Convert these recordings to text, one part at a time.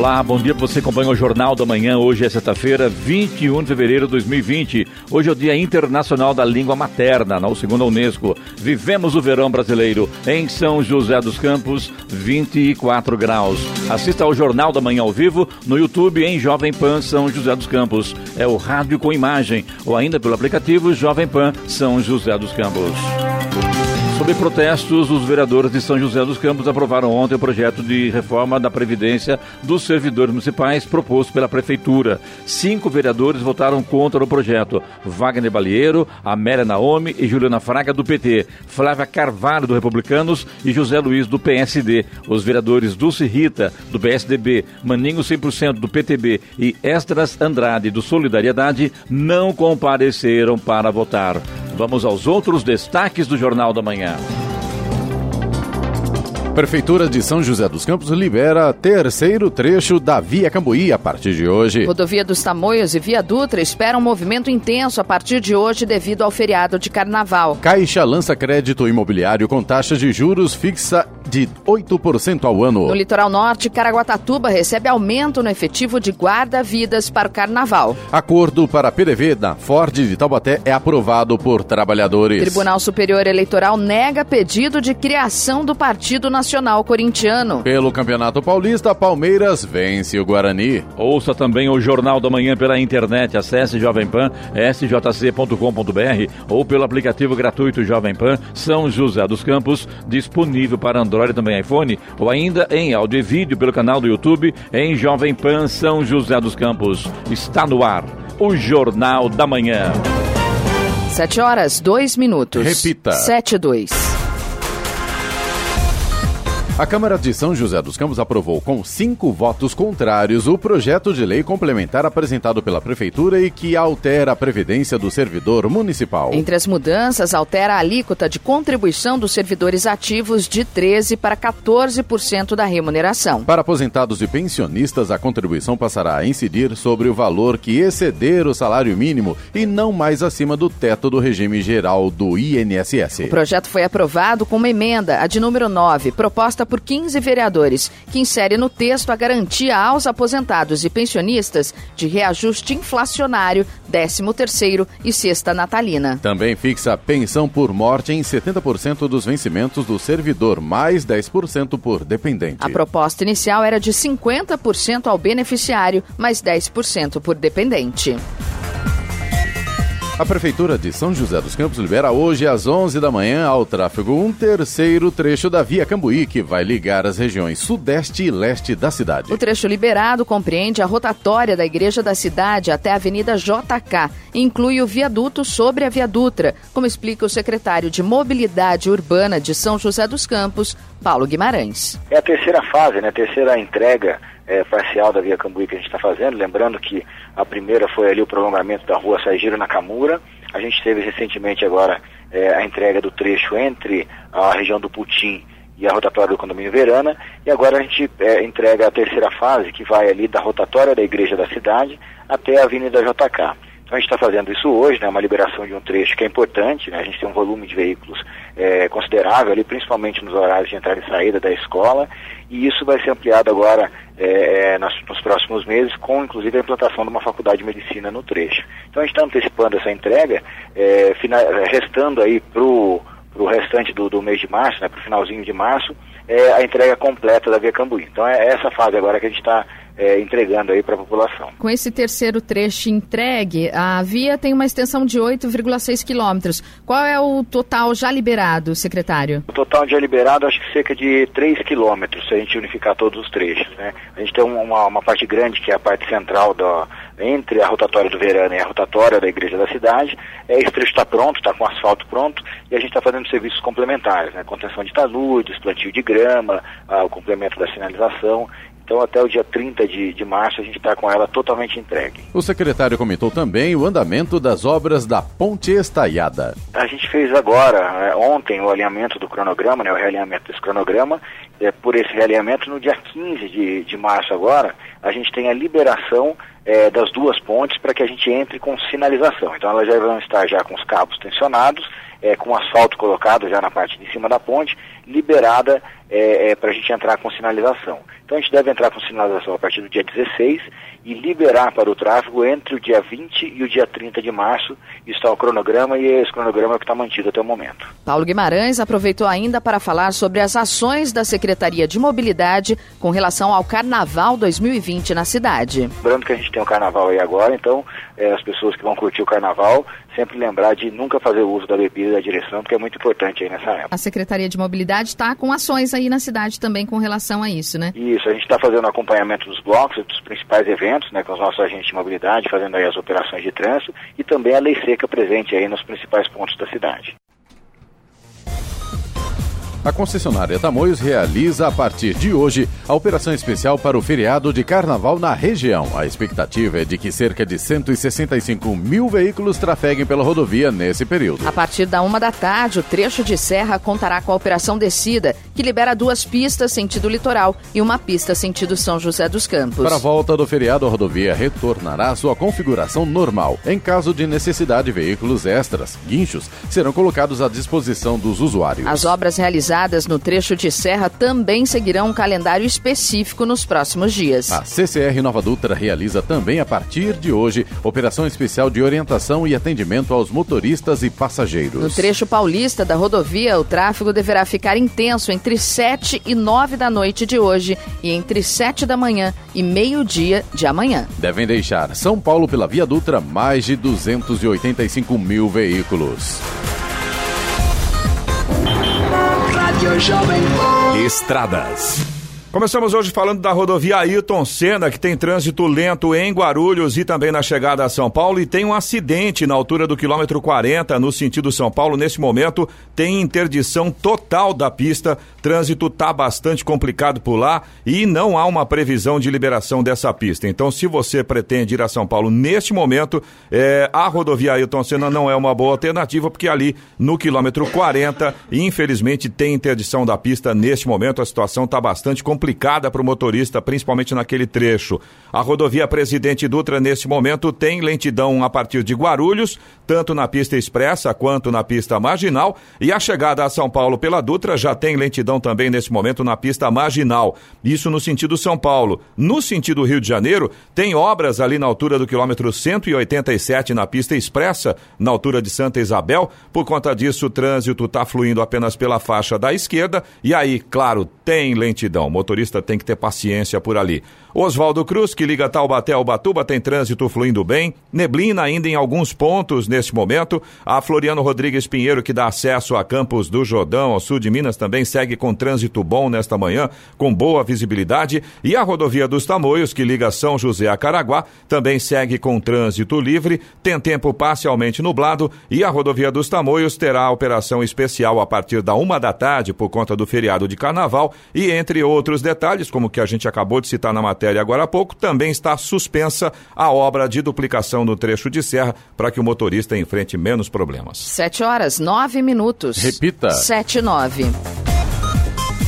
Olá, bom dia para você acompanha o Jornal da Manhã. Hoje é sexta-feira, 21 de fevereiro de 2020. Hoje é o Dia Internacional da Língua Materna, na segunda Unesco. Vivemos o verão brasileiro em São José dos Campos, 24 graus. Assista ao Jornal da Manhã ao vivo no YouTube em Jovem Pan São José dos Campos. É o rádio com imagem ou ainda pelo aplicativo Jovem Pan São José dos Campos. Sob protestos, os vereadores de São José dos Campos aprovaram ontem o projeto de reforma da Previdência dos servidores municipais proposto pela Prefeitura. Cinco vereadores votaram contra o projeto: Wagner Balieiro, Amélia Naomi e Juliana Fraga, do PT, Flávia Carvalho, do Republicanos e José Luiz, do PSD. Os vereadores Dulce Rita, do PSDB, Maninho 100% do PTB e Estras Andrade, do Solidariedade, não compareceram para votar. Vamos aos outros destaques do Jornal da Manhã. Prefeitura de São José dos Campos libera terceiro trecho da Via Cambuí a partir de hoje. Rodovia dos Tamoios e Via Dutra esperam um movimento intenso a partir de hoje devido ao feriado de carnaval. Caixa lança crédito imobiliário com taxa de juros fixa de 8% ao ano. No litoral norte, Caraguatatuba recebe aumento no efetivo de guarda-vidas para o carnaval. Acordo para PDV da Ford de Taubaté é aprovado por trabalhadores. Tribunal Superior Eleitoral nega pedido de criação do Partido Nacional Corintiano. Pelo Campeonato Paulista, Palmeiras vence o Guarani. Ouça também o Jornal da Manhã pela internet. Acesse Jovem Pan, sjc.com.br ou pelo aplicativo gratuito Jovem Pan São José dos Campos, disponível para Android e também iPhone, ou ainda em áudio e vídeo pelo canal do YouTube em Jovem Pan São José dos Campos. Está no ar o Jornal da Manhã. 7 horas, 2 minutos. Repita. 7 e 2. A Câmara de São José dos Campos aprovou com cinco votos contrários o projeto de lei complementar apresentado pela Prefeitura e que altera a previdência do servidor municipal. Entre as mudanças, altera a alíquota de contribuição dos servidores ativos de 13% para 14% da remuneração. Para aposentados e pensionistas, a contribuição passará a incidir sobre o valor que exceder o salário mínimo e não mais acima do teto do regime geral do INSS. O projeto foi aprovado com uma emenda, a de número 9, proposta por 15 vereadores, que insere no texto a garantia aos aposentados e pensionistas de reajuste inflacionário, 13º e sexta natalina. Também fixa a pensão por morte em 70% dos vencimentos do servidor, mais 10% por dependente. A proposta inicial era de 50% ao beneficiário, mais 10% por dependente. A Prefeitura de São José dos Campos libera hoje às 11 da manhã ao tráfego um terceiro trecho da Via Cambuí, que vai ligar as regiões sudeste e leste da cidade. O trecho liberado compreende a rotatória da Igreja da Cidade até a Avenida JK e inclui o viaduto sobre a Via Dutra, como explica o secretário de Mobilidade Urbana de São José dos Campos, Paulo Guimarães. É a terceira fase, né? a terceira entrega é, parcial da Via Cambuí que a gente está fazendo. Lembrando que a primeira foi ali o prolongamento da rua Saigiro Nakamura. A gente teve recentemente agora é, a entrega do trecho entre a região do Putim e a rotatória do condomínio Verana. E agora a gente é, entrega a terceira fase, que vai ali da rotatória da Igreja da Cidade até a Avenida JK. Então a gente está fazendo isso hoje, né, uma liberação de um trecho que é importante, né, a gente tem um volume de veículos é, considerável ali, principalmente nos horários de entrada e saída da escola, e isso vai ser ampliado agora é, nos, nos, próximos meses, com inclusive a implantação de uma faculdade de medicina no trecho. Então a gente está antecipando essa entrega, é, final, restando aí para o restante do, do, mês de março, né, para o finalzinho de março, é, a entrega completa da Via Cambuí. Então é essa fase agora que a gente está é, entregando aí para a população. Com esse terceiro trecho entregue, a via tem uma extensão de 8,6 quilômetros. Qual é o total já liberado, secretário? O total já liberado, acho que cerca de 3 quilômetros, se a gente unificar todos os trechos. Né? A gente tem uma, uma parte grande, que é a parte central da, entre a rotatória do Verano e a rotatória da Igreja da Cidade. É, esse trecho está pronto, está com asfalto pronto, e a gente está fazendo serviços complementares, né? contenção de taludes, plantio de grama, ah, o complemento da sinalização. Então, até o dia 30 de, de março, a gente está com ela totalmente entregue. O secretário comentou também o andamento das obras da Ponte Estaiada. A gente fez agora, né, ontem, o alinhamento do cronograma, né, o realinhamento desse cronograma. É, por esse realinhamento, no dia 15 de, de março agora, a gente tem a liberação é, das duas pontes para que a gente entre com sinalização. Então, elas já vão estar já com os cabos tensionados, é, com asfalto colocado já na parte de cima da ponte, liberada é, é, para a gente entrar com sinalização. Então a gente deve entrar com sinalização a partir do dia 16 e liberar para o tráfego entre o dia 20 e o dia 30 de março. Está o cronograma e esse cronograma é que está mantido até o momento. Paulo Guimarães aproveitou ainda para falar sobre as ações da Secretaria de Mobilidade com relação ao Carnaval 2020 na cidade. Lembrando que a gente tem o Carnaval aí agora, então é, as pessoas que vão curtir o Carnaval sempre lembrar de nunca fazer uso da bebida da direção, porque é muito importante aí nessa época. A Secretaria de Mobilidade está com ações aí na cidade também com relação a isso, né? Isso, a gente está fazendo acompanhamento dos blocos, dos principais eventos, né, com os nossos agentes de mobilidade, fazendo aí as operações de trânsito e também a lei seca presente aí nos principais pontos da cidade. A concessionária Tamoios realiza a partir de hoje a operação especial para o feriado de carnaval na região. A expectativa é de que cerca de 165 mil veículos trafeguem pela rodovia nesse período. A partir da uma da tarde, o trecho de serra contará com a operação descida, que libera duas pistas sentido litoral e uma pista sentido São José dos Campos. Para a volta do feriado, a rodovia retornará à sua configuração normal. Em caso de necessidade, veículos extras, guinchos, serão colocados à disposição dos usuários. As obras realizadas realizadas no trecho de serra também seguirão um calendário específico nos próximos dias. A CCR Nova Dutra realiza também a partir de hoje operação especial de orientação e atendimento aos motoristas e passageiros. No trecho paulista da rodovia, o tráfego deverá ficar intenso entre 7 e 9 da noite de hoje e entre 7 da manhã e meio-dia de amanhã. Devem deixar São Paulo pela Via Dutra mais de 285 mil veículos. Estradas. Começamos hoje falando da rodovia Ayrton Senna, que tem trânsito lento em Guarulhos e também na chegada a São Paulo. E tem um acidente na altura do quilômetro 40, no sentido São Paulo. Nesse momento, tem interdição total da pista. Trânsito está bastante complicado por lá e não há uma previsão de liberação dessa pista. Então, se você pretende ir a São Paulo neste momento, é, a rodovia Ayrton Senna não é uma boa alternativa, porque ali no quilômetro 40, infelizmente, tem interdição da pista neste momento. A situação está bastante complicada complicada para o motorista, principalmente naquele trecho. A rodovia Presidente Dutra, neste momento, tem lentidão a partir de Guarulhos, tanto na pista expressa quanto na pista marginal, e a chegada a São Paulo pela Dutra já tem lentidão também nesse momento na pista marginal. Isso no sentido São Paulo. No sentido Rio de Janeiro, tem obras ali na altura do quilômetro 187 na pista expressa, na altura de Santa Isabel. Por conta disso, o trânsito está fluindo apenas pela faixa da esquerda, e aí, claro, tem lentidão motorista tem que ter paciência por ali. Oswaldo Cruz, que liga Taubaté ao Batuba, tem trânsito fluindo bem. Neblina ainda em alguns pontos neste momento. A Floriano Rodrigues Pinheiro, que dá acesso a Campos do Jordão, ao sul de Minas, também segue com trânsito bom nesta manhã, com boa visibilidade. E a rodovia dos Tamoios, que liga São José a Caraguá, também segue com trânsito livre. Tem tempo parcialmente nublado. E a rodovia dos Tamoios terá operação especial a partir da uma da tarde, por conta do feriado de carnaval. E entre outros outros detalhes, como que a gente acabou de citar na matéria agora há pouco, também está suspensa a obra de duplicação no trecho de serra para que o motorista enfrente menos problemas. Sete horas, nove minutos. Repita. Sete, nove.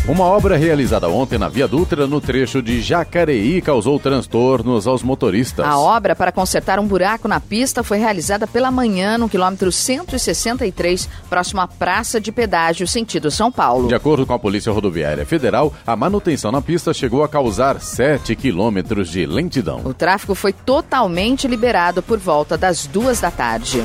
Uma obra realizada ontem na Via Dutra, no trecho de Jacareí, causou transtornos aos motoristas. A obra para consertar um buraco na pista foi realizada pela manhã no quilômetro 163, próximo à Praça de Pedágio, sentido São Paulo. De acordo com a Polícia Rodoviária Federal, a manutenção na pista chegou a causar 7 quilômetros de lentidão. O tráfego foi totalmente liberado por volta das duas da tarde.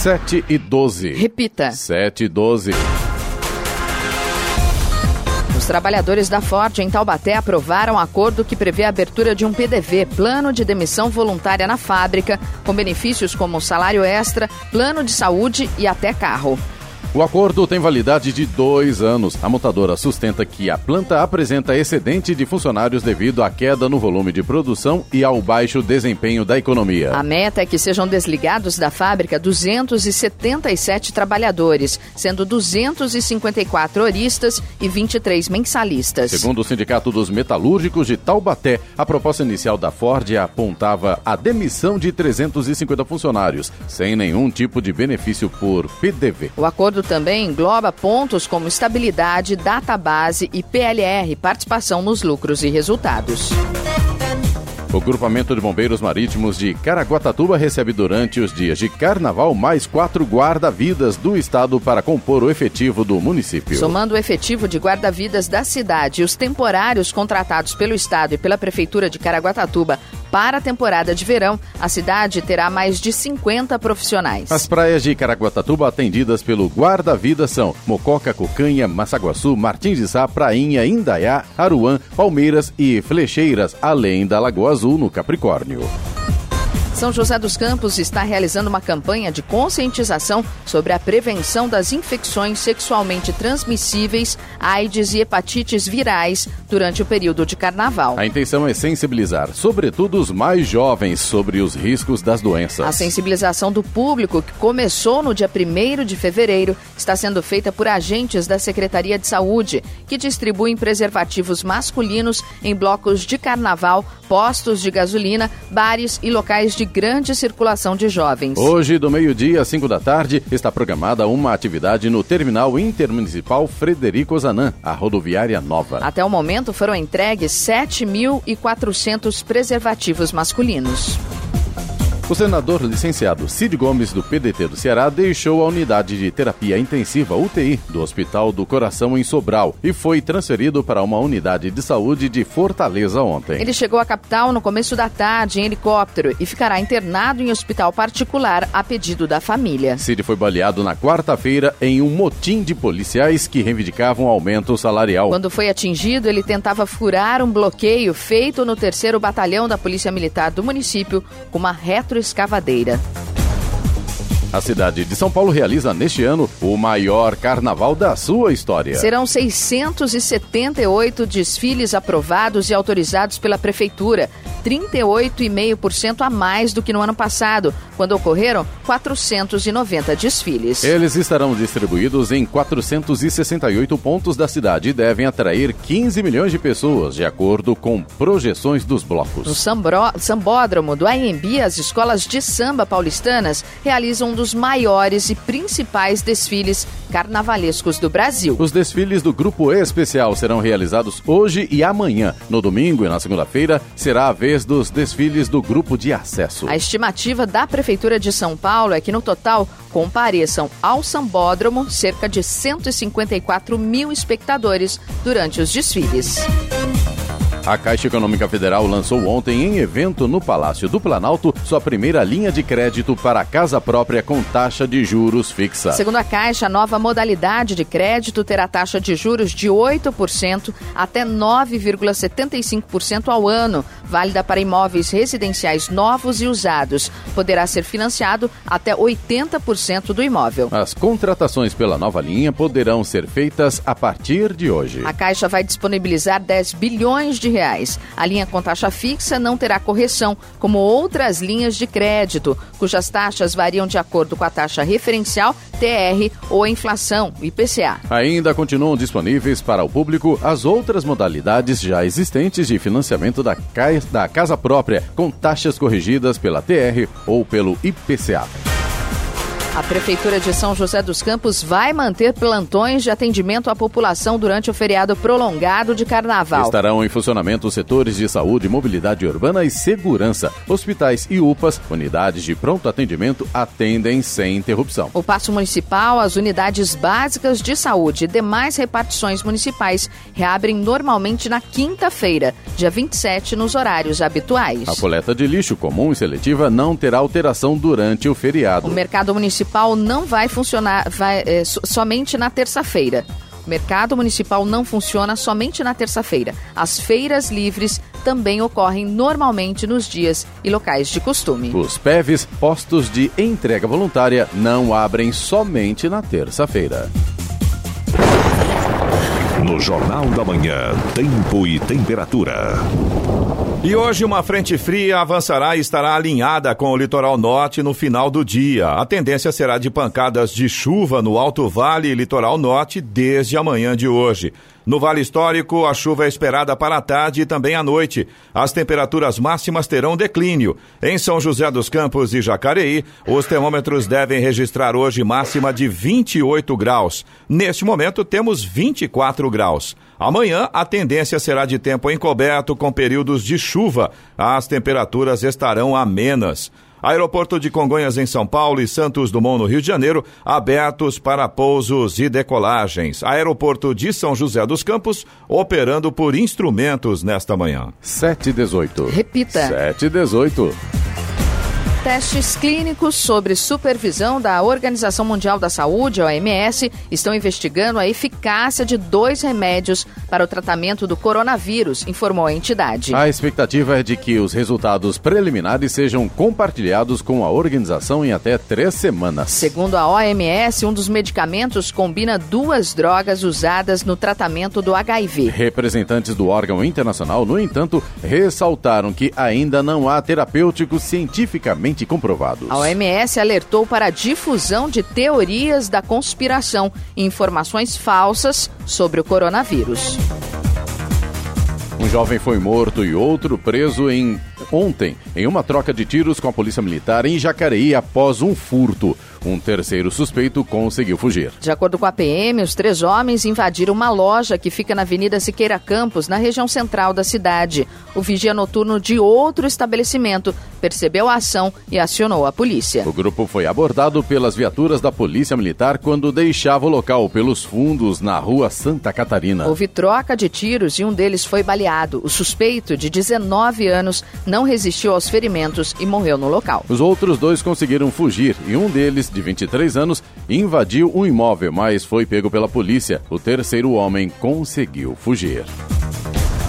7 e 12. Repita. 7 e 12. Os trabalhadores da Ford em Taubaté aprovaram um acordo que prevê a abertura de um PDV, Plano de Demissão Voluntária na Fábrica, com benefícios como salário extra, plano de saúde e até carro. O acordo tem validade de dois anos. A montadora sustenta que a planta apresenta excedente de funcionários devido à queda no volume de produção e ao baixo desempenho da economia. A meta é que sejam desligados da fábrica 277 trabalhadores, sendo 254 horistas e 23 mensalistas. Segundo o Sindicato dos Metalúrgicos de Taubaté, a proposta inicial da Ford apontava a demissão de 350 funcionários, sem nenhum tipo de benefício por PDV. O acordo também engloba pontos como estabilidade, database e PLR, participação nos lucros e resultados. O grupamento de bombeiros marítimos de Caraguatatuba recebe durante os dias de carnaval mais quatro guarda-vidas do estado para compor o efetivo do município. Somando o efetivo de guarda-vidas da cidade e os temporários contratados pelo estado e pela prefeitura de Caraguatatuba para a temporada de verão, a cidade terá mais de 50 profissionais. As praias de Caraguatatuba atendidas pelo guarda-vidas são Mococa, Cocanha, Massaguaçu, Martins de Sá, Prainha, Indaiá, Aruã, Palmeiras e Flecheiras, além da Lagoa Azul no Capricórnio. São José dos Campos está realizando uma campanha de conscientização sobre a prevenção das infecções sexualmente transmissíveis, AIDS e hepatites virais durante o período de carnaval. A intenção é sensibilizar, sobretudo os mais jovens, sobre os riscos das doenças. A sensibilização do público, que começou no dia 1 de fevereiro, está sendo feita por agentes da Secretaria de Saúde, que distribuem preservativos masculinos em blocos de carnaval, postos de gasolina, bares e locais de grande circulação de jovens. Hoje, do meio-dia às 5 da tarde, está programada uma atividade no Terminal Intermunicipal Frederico Zanã, a rodoviária nova. Até o momento foram entregues 7.400 preservativos masculinos. O senador licenciado Cid Gomes, do PDT do Ceará, deixou a unidade de terapia intensiva UTI do Hospital do Coração em Sobral e foi transferido para uma unidade de saúde de Fortaleza ontem. Ele chegou à capital no começo da tarde em helicóptero e ficará internado em hospital particular a pedido da família. Cid foi baleado na quarta-feira em um motim de policiais que reivindicavam aumento salarial. Quando foi atingido, ele tentava furar um bloqueio feito no terceiro batalhão da Polícia Militar do município com uma retro escavadeira. A cidade de São Paulo realiza neste ano o maior carnaval da sua história. Serão 678 desfiles aprovados e autorizados pela Prefeitura, 38,5% a mais do que no ano passado, quando ocorreram 490 desfiles. Eles estarão distribuídos em 468 pontos da cidade e devem atrair 15 milhões de pessoas, de acordo com projeções dos blocos. No Sambro, Sambódromo do AMB, as escolas de samba paulistanas realizam um dos maiores e principais desfiles carnavalescos do Brasil. Os desfiles do Grupo Especial serão realizados hoje e amanhã. No domingo e na segunda-feira será a vez dos desfiles do Grupo de Acesso. A estimativa da Prefeitura de São Paulo é que no total compareçam ao Sambódromo cerca de 154 mil espectadores durante os desfiles. A Caixa Econômica Federal lançou ontem em evento no Palácio do Planalto sua primeira linha de crédito para casa própria com taxa de juros fixa. Segundo a Caixa, a nova modalidade de crédito terá taxa de juros de 8% até 9,75% ao ano, válida para imóveis residenciais novos e usados. Poderá ser financiado até 80% do imóvel. As contratações pela nova linha poderão ser feitas a partir de hoje. A Caixa vai disponibilizar 10 bilhões de reais. A linha com taxa fixa não terá correção, como outras linhas de crédito, cujas taxas variam de acordo com a taxa referencial, TR, ou inflação, IPCA. Ainda continuam disponíveis para o público as outras modalidades já existentes de financiamento da, da casa própria, com taxas corrigidas pela TR ou pelo IPCA. A Prefeitura de São José dos Campos vai manter plantões de atendimento à população durante o feriado prolongado de carnaval. Estarão em funcionamento os setores de saúde, mobilidade urbana e segurança. Hospitais e UPAs, unidades de pronto atendimento, atendem sem interrupção. O Paço Municipal, as unidades básicas de saúde e demais repartições municipais reabrem normalmente na quinta-feira, dia 27, nos horários habituais. A coleta de lixo comum e seletiva não terá alteração durante o feriado. O mercado municipal não vai funcionar vai, é, somente na terça-feira. O mercado municipal não funciona somente na terça-feira. As feiras livres também ocorrem normalmente nos dias e locais de costume. Os PEVs, postos de entrega voluntária, não abrem somente na terça-feira. No Jornal da Manhã, Tempo e Temperatura. E hoje uma frente fria avançará e estará alinhada com o litoral norte no final do dia. A tendência será de pancadas de chuva no Alto Vale e litoral norte desde a manhã de hoje. No Vale Histórico, a chuva é esperada para a tarde e também à noite. As temperaturas máximas terão declínio. Em São José dos Campos e Jacareí, os termômetros devem registrar hoje máxima de 28 graus. Neste momento, temos 24 graus. Amanhã, a tendência será de tempo encoberto com períodos de chuva. As temperaturas estarão amenas. Aeroporto de Congonhas em São Paulo e Santos Dumont no Rio de Janeiro abertos para pousos e decolagens. Aeroporto de São José dos Campos operando por instrumentos nesta manhã. 718. Repita. 718. Testes clínicos sobre supervisão da Organização Mundial da Saúde, OMS, estão investigando a eficácia de dois remédios para o tratamento do coronavírus, informou a entidade. A expectativa é de que os resultados preliminares sejam compartilhados com a organização em até três semanas. Segundo a OMS, um dos medicamentos combina duas drogas usadas no tratamento do HIV. Representantes do órgão internacional, no entanto, ressaltaram que ainda não há terapêuticos cientificamente comprovados. A OMS alertou para a difusão de teorias da conspiração e informações falsas sobre o coronavírus. Um jovem foi morto e outro preso em ontem em uma troca de tiros com a polícia militar em Jacareí após um furto. Um terceiro suspeito conseguiu fugir. De acordo com a PM, os três homens invadiram uma loja que fica na Avenida Siqueira Campos, na região central da cidade. O vigia noturno de outro estabelecimento percebeu a ação e acionou a polícia. O grupo foi abordado pelas viaturas da Polícia Militar quando deixava o local pelos fundos na rua Santa Catarina. Houve troca de tiros e um deles foi baleado. O suspeito, de 19 anos, não resistiu aos ferimentos e morreu no local. Os outros dois conseguiram fugir e um deles, de 23 anos, invadiu um imóvel, mas foi pego pela polícia. O terceiro homem conseguiu fugir.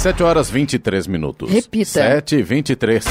7 horas 23 minutos. Repita. 7 e 23.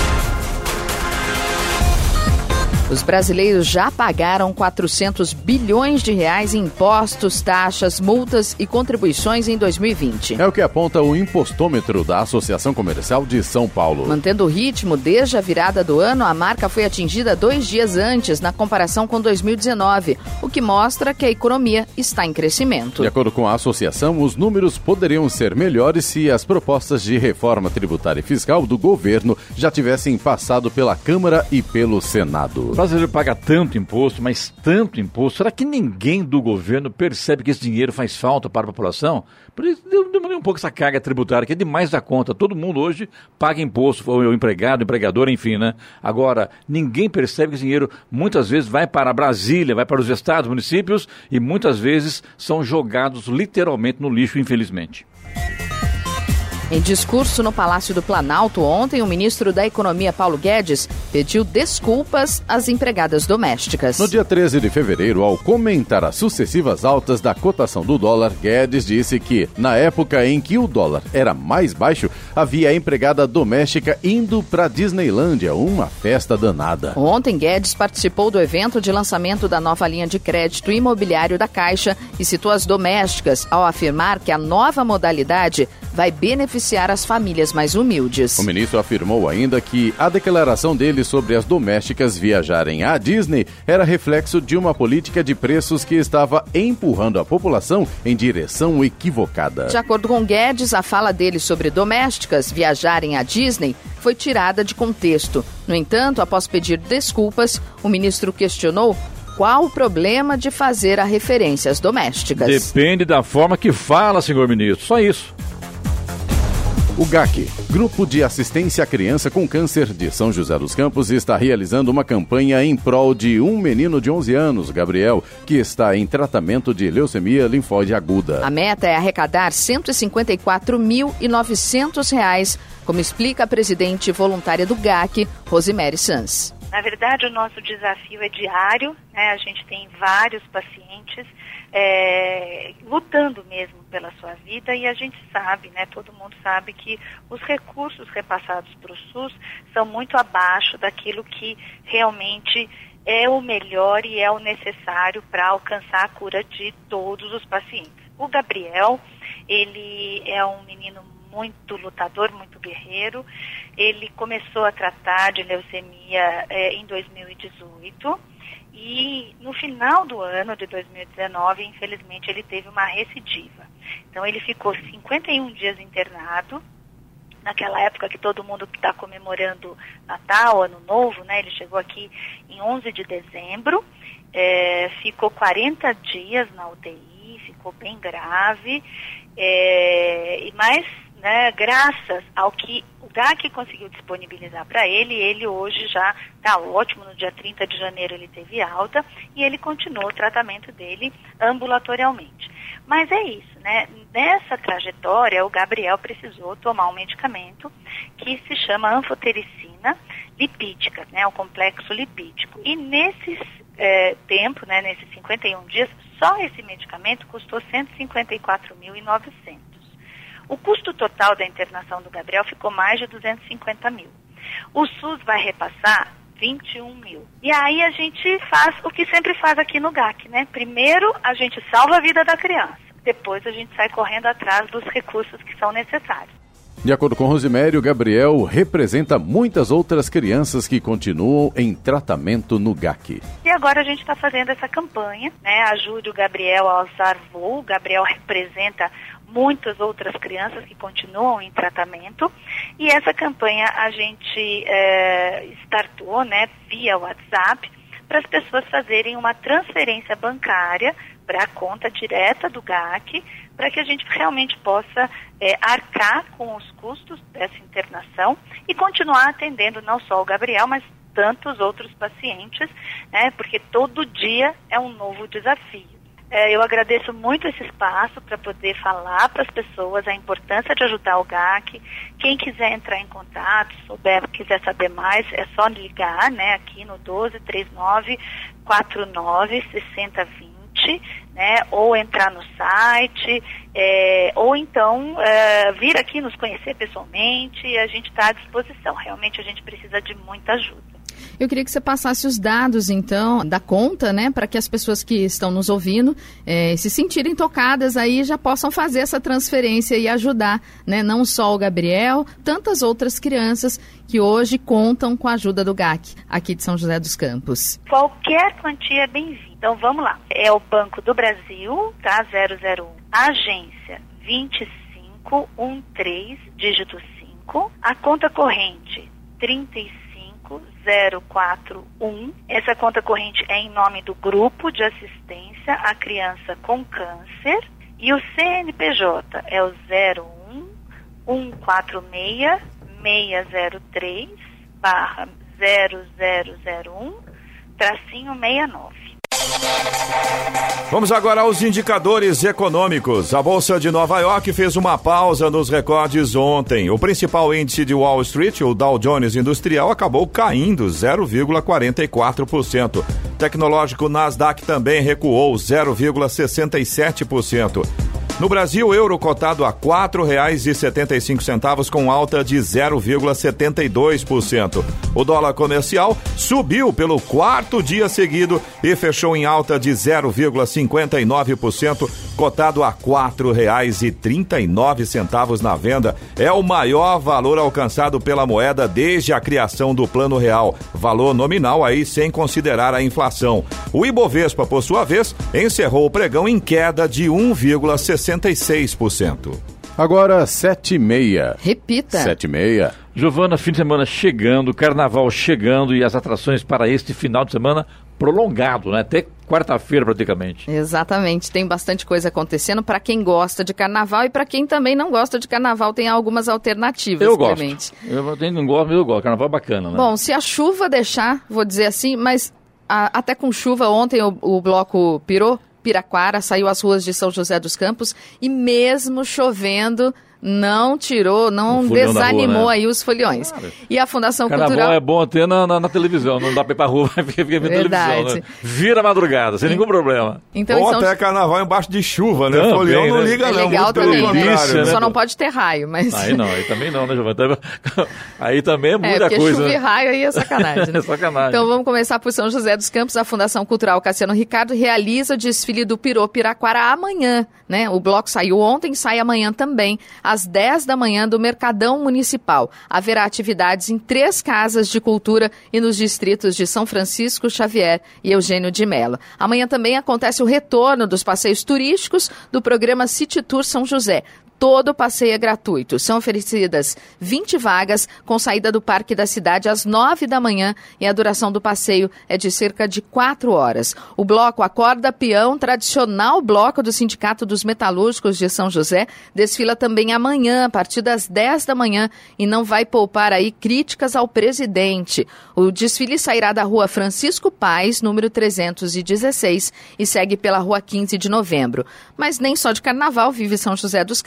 Os brasileiros já pagaram 400 bilhões de reais em impostos, taxas, multas e contribuições em 2020. É o que aponta o impostômetro da Associação Comercial de São Paulo. Mantendo o ritmo desde a virada do ano, a marca foi atingida dois dias antes na comparação com 2019, o que mostra que a economia está em crescimento. De acordo com a associação, os números poderiam ser melhores se as propostas de reforma tributária e fiscal do governo já tivessem passado pela Câmara e pelo Senado. Brasileiro paga tanto imposto, mas tanto imposto. Será que ninguém do governo percebe que esse dinheiro faz falta para a população? Por isso, um pouco essa carga tributária, que é demais da conta. Todo mundo hoje paga imposto, o empregado, o empregador, enfim, né? Agora, ninguém percebe que esse dinheiro muitas vezes vai para Brasília, vai para os estados, municípios e muitas vezes são jogados literalmente no lixo, infelizmente. Em discurso no Palácio do Planalto ontem, o ministro da Economia Paulo Guedes pediu desculpas às empregadas domésticas. No dia 13 de fevereiro, ao comentar as sucessivas altas da cotação do dólar, Guedes disse que, na época em que o dólar era mais baixo, havia empregada doméstica indo para Disneylândia, uma festa danada. Ontem, Guedes participou do evento de lançamento da nova linha de crédito imobiliário da Caixa e citou as domésticas ao afirmar que a nova modalidade vai beneficiar as famílias mais humildes. O ministro afirmou ainda que a declaração dele sobre as domésticas viajarem à Disney era reflexo de uma política de preços que estava empurrando a população em direção equivocada. De acordo com Guedes, a fala dele sobre domésticas viajarem à Disney foi tirada de contexto. No entanto, após pedir desculpas, o ministro questionou qual o problema de fazer a referência às domésticas. Depende da forma que fala, senhor ministro. Só isso. O GAC, Grupo de Assistência à Criança com Câncer de São José dos Campos, está realizando uma campanha em prol de um menino de 11 anos, Gabriel, que está em tratamento de leucemia linfóide aguda. A meta é arrecadar R$ 154.900, como explica a presidente voluntária do GAC, Rosemary Sanz. Na verdade, o nosso desafio é diário, né? a gente tem vários pacientes é, lutando mesmo pela sua vida e a gente sabe, né, todo mundo sabe que os recursos repassados para o SUS são muito abaixo daquilo que realmente é o melhor e é o necessário para alcançar a cura de todos os pacientes. O Gabriel, ele é um menino muito lutador, muito guerreiro. Ele começou a tratar de leucemia é, em 2018 e no final do ano de 2019, infelizmente, ele teve uma recidiva. Então ele ficou 51 dias internado. Naquela época que todo mundo está comemorando Natal, Ano Novo, né? Ele chegou aqui em 11 de dezembro, é, ficou 40 dias na UTI, ficou bem grave, é, e mais né, graças ao que o GAC conseguiu disponibilizar para ele, ele hoje já está ótimo, no dia 30 de janeiro ele teve alta e ele continuou o tratamento dele ambulatorialmente. Mas é isso, né? Nessa trajetória, o Gabriel precisou tomar um medicamento que se chama anfotericina lipídica, né? O complexo lipídico. E nesses é, tempo, né, nesses 51 dias, só esse medicamento custou 154.900. O custo total da internação do Gabriel ficou mais de 250 mil. O SUS vai repassar 21 mil. E aí a gente faz o que sempre faz aqui no GAC, né? Primeiro a gente salva a vida da criança, depois a gente sai correndo atrás dos recursos que são necessários. De acordo com Rosimério, Gabriel representa muitas outras crianças que continuam em tratamento no GAC. E agora a gente está fazendo essa campanha, né? Ajude o Gabriel a alçar voo. O Gabriel representa muitas outras crianças que continuam em tratamento. E essa campanha a gente é, startou, né, via WhatsApp, para as pessoas fazerem uma transferência bancária para a conta direta do GAC, para que a gente realmente possa é, arcar com os custos dessa internação e continuar atendendo não só o Gabriel, mas tantos outros pacientes, né, porque todo dia é um novo desafio. É, eu agradeço muito esse espaço para poder falar para as pessoas a importância de ajudar o GAC. Quem quiser entrar em contato, souber, quiser saber mais, é só ligar, né, aqui no 1239 49 6020, né, ou entrar no site, é, ou então é, vir aqui nos conhecer pessoalmente. A gente está à disposição. Realmente a gente precisa de muita ajuda. Eu queria que você passasse os dados, então, da conta, né, para que as pessoas que estão nos ouvindo é, se sentirem tocadas aí já possam fazer essa transferência e ajudar, né, não só o Gabriel, tantas outras crianças que hoje contam com a ajuda do GAC, aqui de São José dos Campos. Qualquer quantia é bem-vinda. Então, vamos lá. É o Banco do Brasil, tá? 001, agência 2513, dígito 5, a conta corrente 35 041. Essa conta corrente é em nome do Grupo de Assistência à Criança com Câncer. E o CNPJ é o 01 146 603 barra 0001 tracinho 69. Vamos agora aos indicadores econômicos. A Bolsa de Nova York fez uma pausa nos recordes ontem. O principal índice de Wall Street, o Dow Jones Industrial, acabou caindo 0,44%. Tecnológico Nasdaq também recuou 0,67%. No Brasil, o euro cotado a R$ 4,75 com alta de 0,72%. O dólar comercial subiu pelo quarto dia seguido e fechou em alta de 0,59%, cotado a R$ 4,39 na venda. É o maior valor alcançado pela moeda desde a criação do Plano Real, valor nominal aí sem considerar a inflação. O Ibovespa, por sua vez, encerrou o pregão em queda de 1,66%. Agora, sete e meia. Repita. Sete e meia. Giovana, fim de semana chegando, carnaval chegando e as atrações para este final de semana prolongado, né? Até quarta-feira praticamente. Exatamente, tem bastante coisa acontecendo para quem gosta de carnaval e para quem também não gosta de carnaval tem algumas alternativas. Eu gosto. Eu não gosto, mas eu gosto. Carnaval é bacana, né? Bom, se a chuva deixar, vou dizer assim, mas a, até com chuva ontem o, o bloco pirou Piraquara saiu às ruas de São José dos Campos e mesmo chovendo não tirou, não desanimou rua, né? aí os foliões. Claro. E a Fundação Carnaval Cultural... é bom até na, na, na, televisão, não dá pra ir pra rua, fica vendo televisão, né? Vira madrugada, sem e... nenhum problema. Então, Ou até carnaval embaixo de chuva, né? Folião não né? liga é não, legal também. Delícia, né? Só não pode ter raio, mas... Aí não, aí também não, né, Giovanni? Aí também é muita é, porque coisa. chuva né? e raio aí é sacanagem. Né? é sacanagem. Então vamos começar por São José dos Campos. A Fundação Cultural Cassiano Ricardo realiza o desfile do Pirô Piraquara amanhã, né? O bloco saiu ontem, sai amanhã também, às 10 da manhã do Mercadão Municipal. Haverá atividades em três casas de cultura e nos distritos de São Francisco Xavier e Eugênio de Mello. Amanhã também acontece o retorno dos passeios turísticos do programa City Tour São José todo o passeio é gratuito. São oferecidas 20 vagas com saída do Parque da Cidade às 9 da manhã e a duração do passeio é de cerca de 4 horas. O bloco Acorda Peão, tradicional bloco do Sindicato dos Metalúrgicos de São José, desfila também amanhã, a partir das 10 da manhã, e não vai poupar aí críticas ao presidente. O desfile sairá da rua Francisco Paz, número 316, e segue pela rua 15 de novembro. Mas nem só de carnaval vive São José dos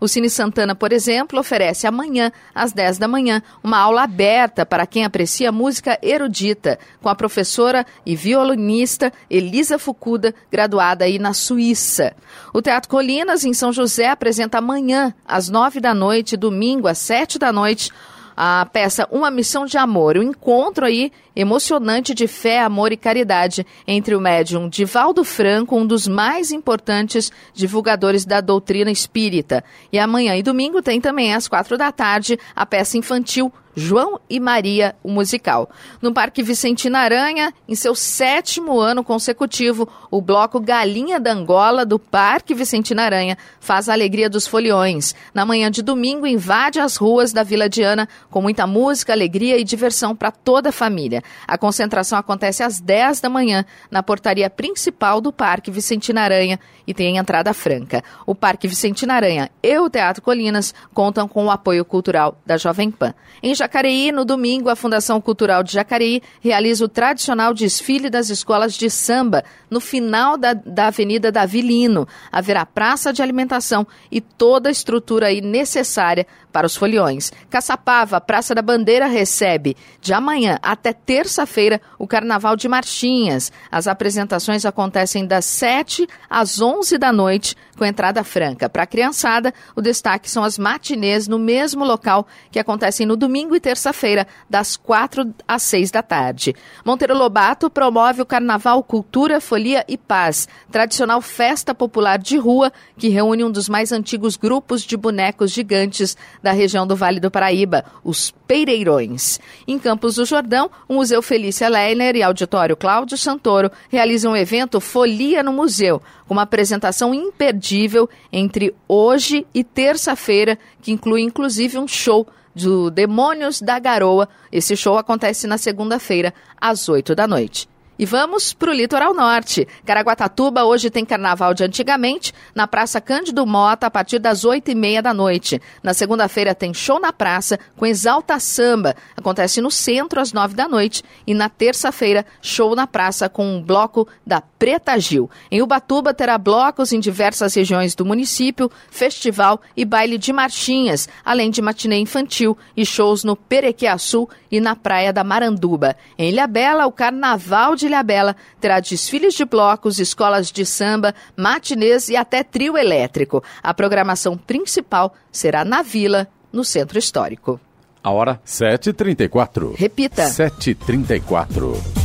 O Cine Santana, por exemplo, oferece amanhã, às 10 da manhã, uma aula aberta para quem aprecia música erudita, com a professora e violinista Elisa Fukuda, graduada aí na Suíça. O Teatro Colinas, em São José, apresenta amanhã, às 9 da noite, domingo, às 7 da noite, a peça Uma Missão de Amor, o um encontro aí emocionante de fé, amor e caridade entre o médium Divaldo Franco, um dos mais importantes divulgadores da doutrina espírita. E amanhã e domingo tem também às quatro da tarde a peça infantil João e Maria, o musical. No Parque Vicentina Aranha, em seu sétimo ano consecutivo, o bloco Galinha da Angola do Parque Vicentina Aranha faz a alegria dos foliões. Na manhã de domingo, invade as ruas da Vila Diana com muita música, alegria e diversão para toda a família. A concentração acontece às 10 da manhã na portaria principal do Parque Vicentina Aranha e tem entrada franca. O Parque Vicentina Aranha e o Teatro Colinas contam com o apoio cultural da Jovem Pan. Em Jacareí, no domingo, a Fundação Cultural de Jacareí realiza o tradicional desfile das escolas de samba no final da, da Avenida Davi Lino. Haverá praça de alimentação e toda a estrutura aí necessária para os foliões. Caçapava, Praça da Bandeira recebe de amanhã até terça-feira o Carnaval de Marchinhas. As apresentações acontecem das 7 às 11 da noite com entrada franca. Para a criançada, o destaque são as matinês no mesmo local que acontecem no domingo e terça-feira, das 4 às 6 da tarde. Monteiro Lobato promove o Carnaval Cultura, Folia e Paz, tradicional festa popular de rua que reúne um dos mais antigos grupos de bonecos gigantes da região do Vale do Paraíba, os Peireirões. Em Campos do Jordão, o Museu Felícia Leiner e Auditório Cláudio Santoro realizam o evento Folia no Museu, uma apresentação imperdível entre hoje e terça-feira, que inclui inclusive um show do Demônios da Garoa. Esse show acontece na segunda-feira, às 8 da noite. E vamos para o litoral norte. Caraguatatuba hoje tem carnaval de antigamente na Praça Cândido Mota a partir das oito e meia da noite. Na segunda-feira tem show na praça com Exalta Samba. Acontece no centro às nove da noite. E na terça-feira, show na praça com um bloco da Preta Gil. Em Ubatuba terá blocos em diversas regiões do município, festival e baile de marchinhas, além de matinê infantil e shows no Perequiaçu e na Praia da Maranduba. Em Ilhabela, o Carnaval de Ilhabela terá desfiles de blocos, escolas de samba, matinês e até trio elétrico. A programação principal será na Vila, no Centro Histórico. A hora? 7h34. Repita. 7h34.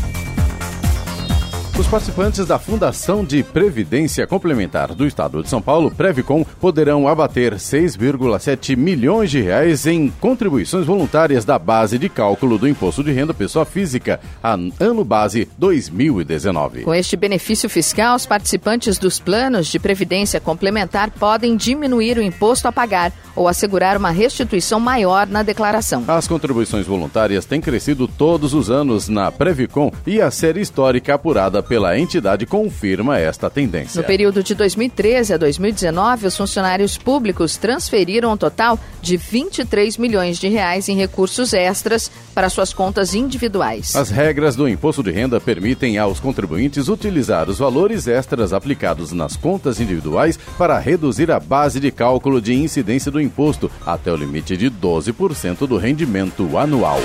Os participantes da Fundação de Previdência Complementar do Estado de São Paulo, Previcom, poderão abater 6,7 milhões de reais em contribuições voluntárias da base de cálculo do Imposto de Renda Pessoa Física, ano base 2019. Com este benefício fiscal, os participantes dos planos de previdência complementar podem diminuir o imposto a pagar ou assegurar uma restituição maior na declaração. As contribuições voluntárias têm crescido todos os anos na Previcom e a série histórica apurada pela entidade confirma esta tendência. No período de 2013 a 2019, os funcionários públicos transferiram um total de 23 milhões de reais em recursos extras para suas contas individuais. As regras do imposto de renda permitem aos contribuintes utilizar os valores extras aplicados nas contas individuais para reduzir a base de cálculo de incidência do imposto até o limite de 12% do rendimento anual.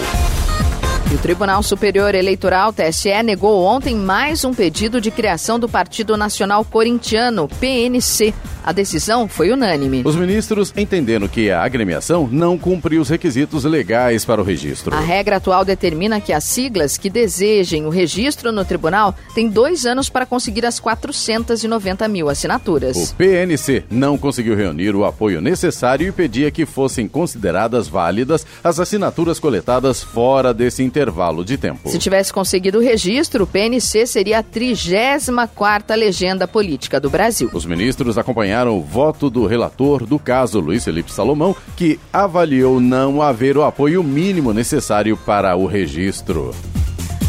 E o Tribunal Superior Eleitoral, TSE, negou ontem mais um pedido de criação do Partido Nacional Corintiano, PNC. A decisão foi unânime. Os ministros entenderam que a agremiação não cumpriu os requisitos legais para o registro. A regra atual determina que as siglas que desejem o registro no tribunal têm dois anos para conseguir as 490 mil assinaturas. O PNC não conseguiu reunir o apoio necessário e pedia que fossem consideradas válidas as assinaturas coletadas fora desse intervalo de tempo. Se tivesse conseguido o registro, o PNC seria a 34ª legenda política do Brasil. Os ministros acompanharam o voto do relator do caso, Luiz Felipe Salomão, que avaliou não haver o apoio mínimo necessário para o registro.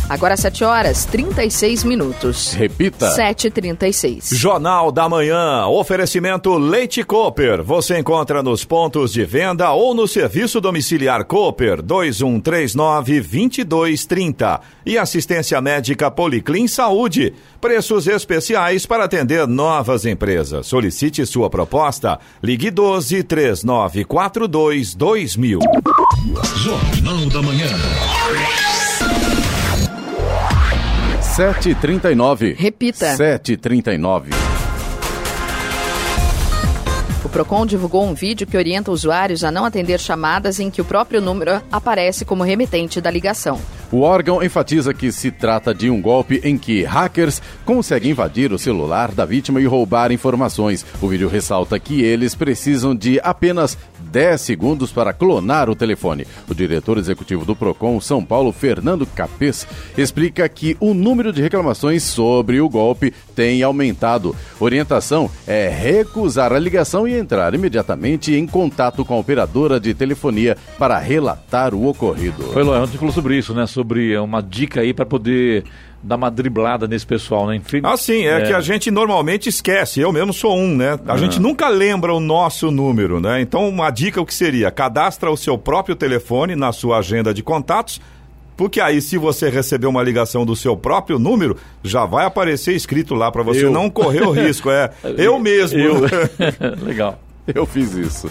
Agora 7 horas 36 minutos. Repita. 7h36. Jornal da Manhã. Oferecimento Leite Cooper. Você encontra nos pontos de venda ou no serviço domiciliar Cooper 2139-2230. E assistência médica Policlin Saúde. Preços especiais para atender novas empresas. Solicite sua proposta. Ligue 12 3942 2000. Jornal da Manhã. 7h39. Repita. 7h39. O Procon divulgou um vídeo que orienta usuários a não atender chamadas em que o próprio número aparece como remetente da ligação. O órgão enfatiza que se trata de um golpe em que hackers conseguem invadir o celular da vítima e roubar informações. O vídeo ressalta que eles precisam de apenas 10 segundos para clonar o telefone. O diretor executivo do Procon São Paulo, Fernando Capês, explica que o número de reclamações sobre o golpe tem aumentado. Orientação é recusar a ligação e entrar imediatamente em contato com a operadora de telefonia para relatar o ocorrido. Foi, Luan, a gente falou sobre isso, né? Sobre uma dica aí para poder dar uma driblada nesse pessoal, né? Enfim, Ah, sim, é, que a gente normalmente esquece. Eu mesmo sou um, né? A gente nunca lembra o nosso número, né? Então, uma dica o que seria? Cadastra o seu próprio telefone na sua agenda de contatos. Porque aí, se você receber uma ligação do seu próprio número, já vai aparecer escrito lá para você Eu. não correr o risco. É, eu mesmo. Eu... Legal. Eu fiz isso.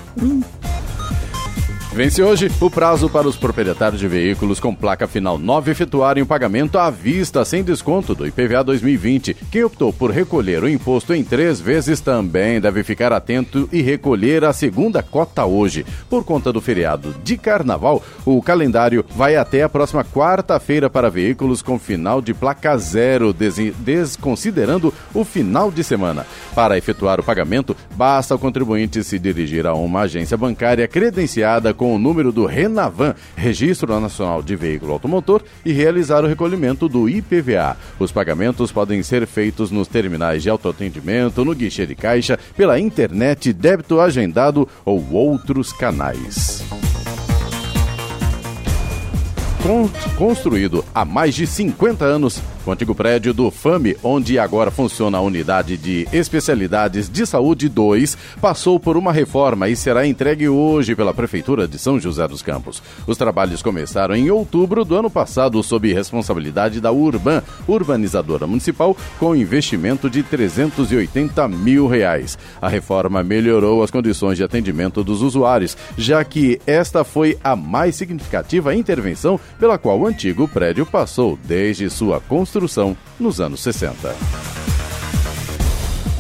Vence hoje o prazo para os proprietários de veículos com placa final 9 efetuarem o pagamento à vista sem desconto do IPVA 2020. Quem optou por recolher o imposto em três vezes também deve ficar atento e recolher a segunda cota hoje. Por conta do feriado de carnaval, o calendário vai até a próxima quarta-feira para veículos com final de placa zero, desconsiderando o final de semana. Para efetuar o pagamento, basta o contribuinte se dirigir a uma agência bancária credenciada com o número do Renavan, Registro Nacional de Veículo Automotor, e realizar o recolhimento do IPVA. Os pagamentos podem ser feitos nos terminais de autoatendimento, no guichê de caixa, pela internet, débito agendado ou outros canais. construído há mais de 50 anos, o antigo prédio do FAME, onde agora funciona a unidade de especialidades de saúde 2, passou por uma reforma e será entregue hoje pela Prefeitura de São José dos Campos. Os trabalhos começaram em outubro do ano passado sob responsabilidade da Urban, urbanizadora municipal, com investimento de 380 mil reais. A reforma melhorou as condições de atendimento dos usuários, já que esta foi a mais significativa intervenção pela qual o antigo prédio passou desde sua construção nos anos 60.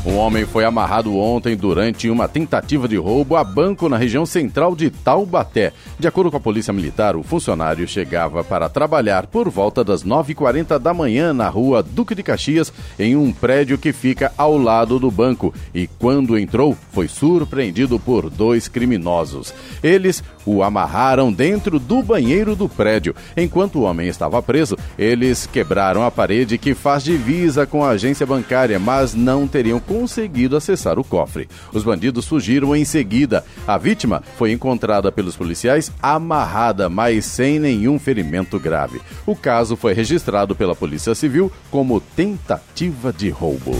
Um homem foi amarrado ontem durante uma tentativa de roubo a banco na região central de Taubaté. De acordo com a Polícia Militar, o funcionário chegava para trabalhar por volta das 9h40 da manhã na rua Duque de Caxias, em um prédio que fica ao lado do banco. E quando entrou, foi surpreendido por dois criminosos. Eles o amarraram dentro do banheiro do prédio. Enquanto o homem estava preso, eles quebraram a parede que faz divisa com a agência bancária, mas não teriam conseguido acessar o cofre. Os bandidos fugiram em seguida. A vítima foi encontrada pelos policiais amarrada, mas sem nenhum ferimento grave. O caso foi registrado pela Polícia Civil como tentativa de roubo.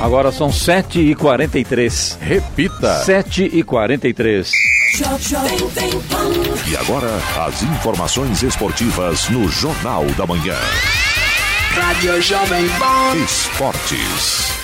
Agora são 7h43. Repita: 7h43. E agora, as informações esportivas no Jornal da Manhã. Rádio Jovem Pan. Esportes.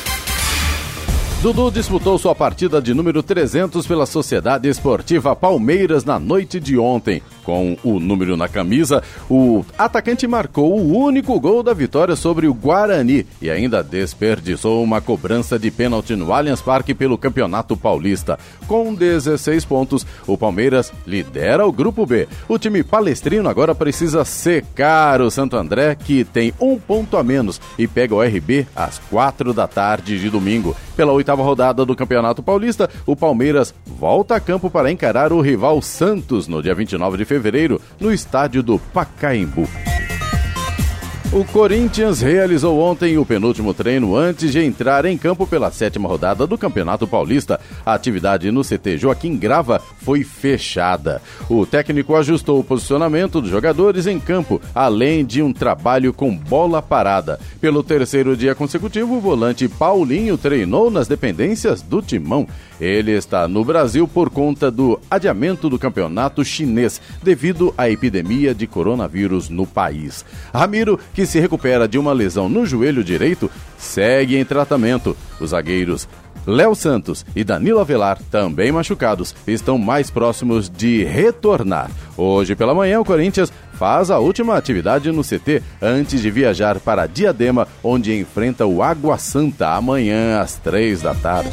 Dudu disputou sua partida de número 300 pela Sociedade Esportiva Palmeiras na noite de ontem. Com o número na camisa, o atacante marcou o único gol da vitória sobre o Guarani e ainda desperdiçou uma cobrança de pênalti no Allianz Parque pelo Campeonato Paulista. Com 16 pontos, o Palmeiras lidera o Grupo B. O time palestrino agora precisa secar o Santo André, que tem um ponto a menos e pega o RB às quatro da tarde de domingo. Pela oitava rodada do Campeonato Paulista, o Palmeiras volta a campo para encarar o rival Santos no dia 29 de fevereiro, no estádio do Pacaembu. O Corinthians realizou ontem o penúltimo treino antes de entrar em campo pela sétima rodada do Campeonato Paulista. A atividade no CT Joaquim Grava foi fechada. O técnico ajustou o posicionamento dos jogadores em campo, além de um trabalho com bola parada. Pelo terceiro dia consecutivo, o volante Paulinho treinou nas dependências do Timão. Ele está no Brasil por conta do adiamento do campeonato chinês devido à epidemia de coronavírus no país. Ramiro, que se recupera de uma lesão no joelho direito, segue em tratamento. Os zagueiros Léo Santos e Danilo Avelar, também machucados, estão mais próximos de retornar. Hoje pela manhã, o Corinthians faz a última atividade no CT antes de viajar para Diadema, onde enfrenta o Água Santa amanhã às três da tarde.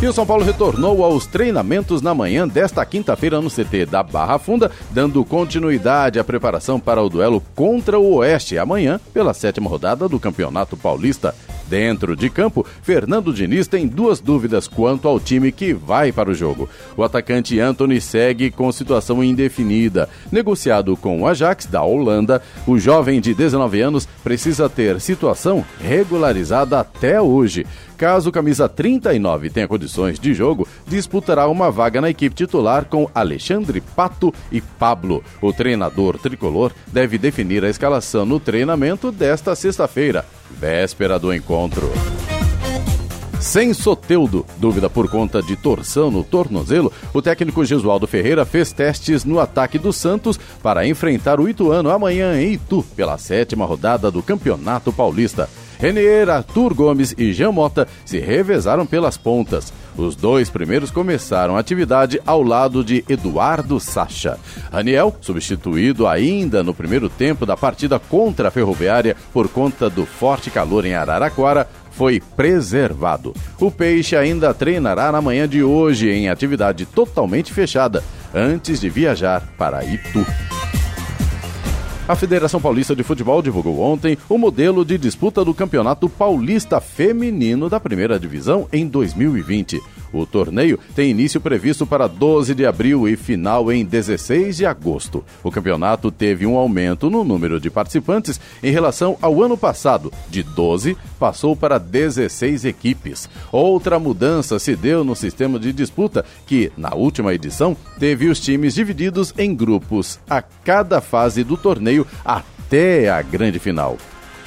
E o São Paulo retornou aos treinamentos na manhã desta quinta-feira no CT da Barra Funda, dando continuidade à preparação para o duelo contra o Oeste amanhã, pela sétima rodada do Campeonato Paulista. Dentro de campo, Fernando Diniz tem duas dúvidas quanto ao time que vai para o jogo. O atacante Anthony segue com situação indefinida. Negociado com o Ajax da Holanda, o jovem de 19 anos precisa ter situação regularizada até hoje. Caso o camisa 39 tenha condições de jogo, disputará uma vaga na equipe titular com Alexandre Pato e Pablo. O treinador tricolor deve definir a escalação no treinamento desta sexta-feira, véspera do encontro. Sem Soteudo, dúvida por conta de torção no tornozelo, o técnico Gesualdo Ferreira fez testes no ataque do Santos para enfrentar o Ituano amanhã em Itu, pela sétima rodada do Campeonato Paulista. Renier, Arthur Gomes e Jean Mota se revezaram pelas pontas. Os dois primeiros começaram a atividade ao lado de Eduardo Sacha. Raniel, substituído ainda no primeiro tempo da partida contra a Ferroviária por conta do forte calor em Araraquara, foi preservado. O Peixe ainda treinará na manhã de hoje em atividade totalmente fechada, antes de viajar para Itu. A Federação Paulista de Futebol divulgou ontem o modelo de disputa do Campeonato Paulista Feminino da Primeira Divisão em 2020. O torneio tem início previsto para 12 de abril e final em 16 de agosto. O campeonato teve um aumento no número de participantes em relação ao ano passado, de 12 passou para 16 equipes. Outra mudança se deu no sistema de disputa, que na última edição teve os times divididos em grupos a cada fase do torneio até a grande final.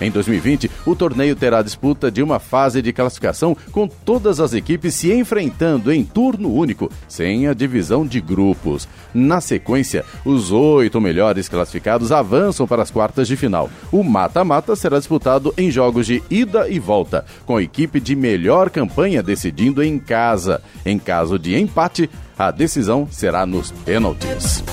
Em 2020, o torneio terá disputa de uma fase de classificação com todas as equipes se enfrentando em turno único, sem a divisão de grupos. Na sequência, os oito melhores classificados avançam para as quartas de final. O mata-mata será disputado em jogos de ida e volta, com a equipe de melhor campanha decidindo em casa. Em caso de empate, a decisão será nos pênaltis.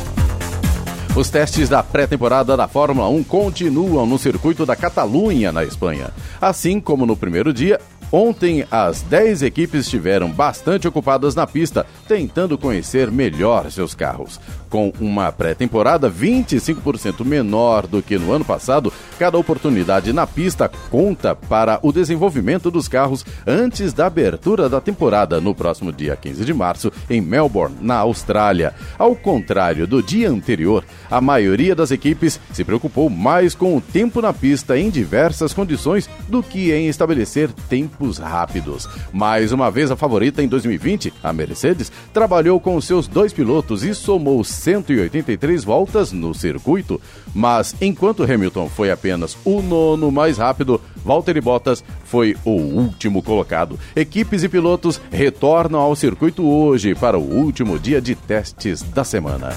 Os testes da pré-temporada da Fórmula 1 continuam no circuito da Catalunha, na Espanha. Assim como no primeiro dia, Ontem, as 10 equipes estiveram bastante ocupadas na pista, tentando conhecer melhor seus carros. Com uma pré-temporada 25% menor do que no ano passado, cada oportunidade na pista conta para o desenvolvimento dos carros antes da abertura da temporada no próximo dia 15 de março em Melbourne, na Austrália. Ao contrário do dia anterior, a maioria das equipes se preocupou mais com o tempo na pista em diversas condições do que em estabelecer tempos rápidos. Mais uma vez, a favorita em 2020, a Mercedes, trabalhou com seus dois pilotos e somou 183 voltas no circuito. Mas enquanto Hamilton foi apenas o nono mais rápido, Valtteri Bottas foi o último colocado. Equipes e pilotos retornam ao circuito hoje para o último dia de testes da semana.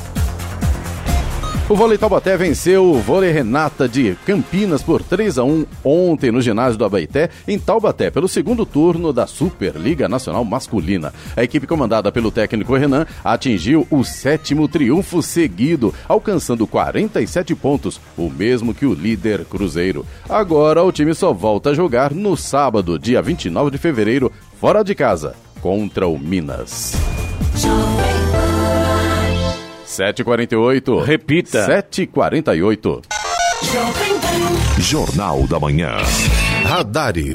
O vôlei Taubaté venceu o vôlei Renata de Campinas por 3 a 1 ontem no ginásio do Abaité, em Taubaté, pelo segundo turno da Superliga Nacional Masculina. A equipe comandada pelo técnico Renan atingiu o sétimo triunfo seguido, alcançando 47 pontos, o mesmo que o líder Cruzeiro. Agora o time só volta a jogar no sábado, dia 29 de fevereiro, fora de casa, contra o Minas. 7h48. Repita. 7h48. Jornal da Manhã. Radares.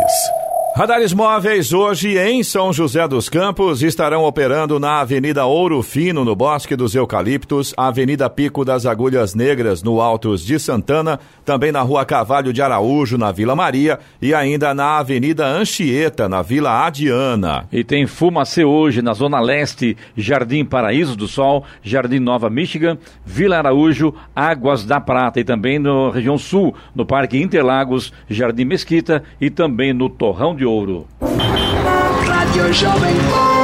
Radares móveis hoje em São José dos Campos estarão operando na Avenida Ouro Fino, no Bosque dos Eucaliptos, Avenida Pico das Agulhas Negras, no Altos de Santana, também na Rua Cavalho de Araújo, na Vila Maria, e ainda na Avenida Anchieta, na Vila Adiana. E tem Fumacê hoje na Zona Leste, Jardim Paraíso do Sol, Jardim Nova Michigan, Vila Araújo, Águas da Prata e também na região sul, no Parque Interlagos, Jardim Mesquita e também no Torrão de Ouro.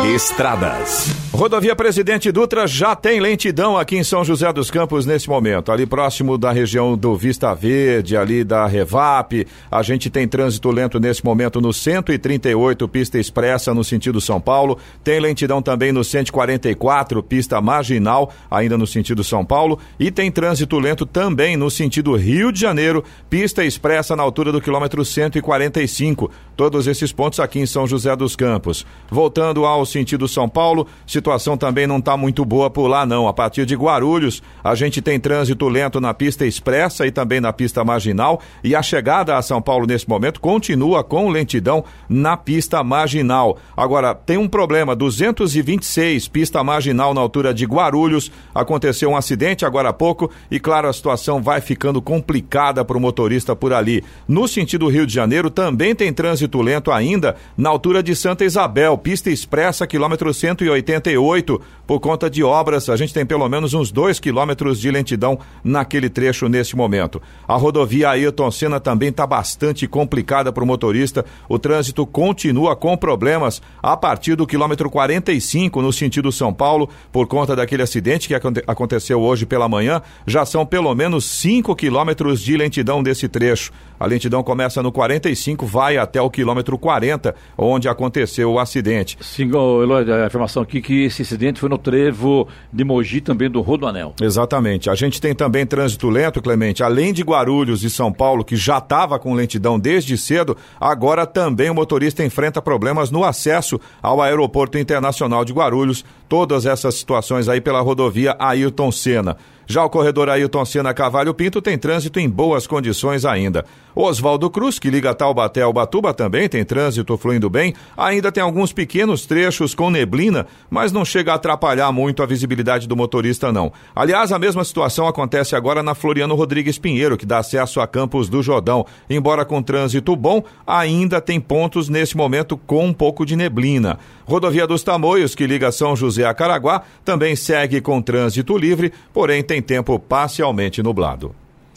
Estradas. Rodovia Presidente Dutra já tem lentidão aqui em São José dos Campos nesse momento. Ali próximo da região do Vista Verde, ali da Revap. A gente tem trânsito lento nesse momento no 138, pista expressa no sentido São Paulo. Tem lentidão também no 144, pista marginal, ainda no sentido São Paulo. E tem trânsito lento também no sentido Rio de Janeiro, pista expressa na altura do quilômetro 145. Todos esses pontos aqui em São José dos Campos. Voltando ao sentido São Paulo, situação também não está muito boa por lá não. A partir de Guarulhos, a gente tem trânsito lento na pista expressa e também na pista marginal e a chegada a São Paulo nesse momento continua com lentidão na pista marginal. Agora, tem um problema, 226, pista marginal na altura de Guarulhos, aconteceu um acidente agora há pouco e claro, a situação vai ficando complicada para o motorista por ali. No sentido Rio de Janeiro, também tem trânsito lento ainda na altura de Santa Isabel, pista expressa, quilômetro 188, por conta de obras. A gente tem pelo menos uns dois quilômetros de lentidão naquele trecho nesse momento. A rodovia Ayrton Senna também está bastante complicada para o motorista. O trânsito continua com problemas a partir do quilômetro 45 no sentido São Paulo, por conta daquele acidente que aconte aconteceu hoje pela manhã. Já são pelo menos 5 quilômetros de lentidão desse trecho. A lentidão começa no 45, vai até o quilômetro 40, onde aconteceu o acidente. Sim, Eloy, a informação aqui que esse acidente foi no trevo de Mogi, também do Rodoanel. Exatamente. A gente tem também trânsito lento, Clemente, além de Guarulhos e São Paulo, que já estava com lentidão desde cedo, agora também o motorista enfrenta problemas no acesso ao Aeroporto Internacional de Guarulhos. Todas essas situações aí pela rodovia Ayrton Senna. Já o corredor Ailton Senna Cavalho Pinto tem trânsito em boas condições ainda. Oswaldo Cruz, que liga Taubaté ao Batuba, também tem trânsito fluindo bem. Ainda tem alguns pequenos trechos com neblina, mas não chega a atrapalhar muito a visibilidade do motorista, não. Aliás, a mesma situação acontece agora na Floriano Rodrigues Pinheiro, que dá acesso a Campos do Jordão. Embora com trânsito bom, ainda tem pontos nesse momento com um pouco de neblina. Rodovia dos Tamoios, que liga São José a Caraguá, também segue com trânsito livre, porém tem tempo parcialmente nublado.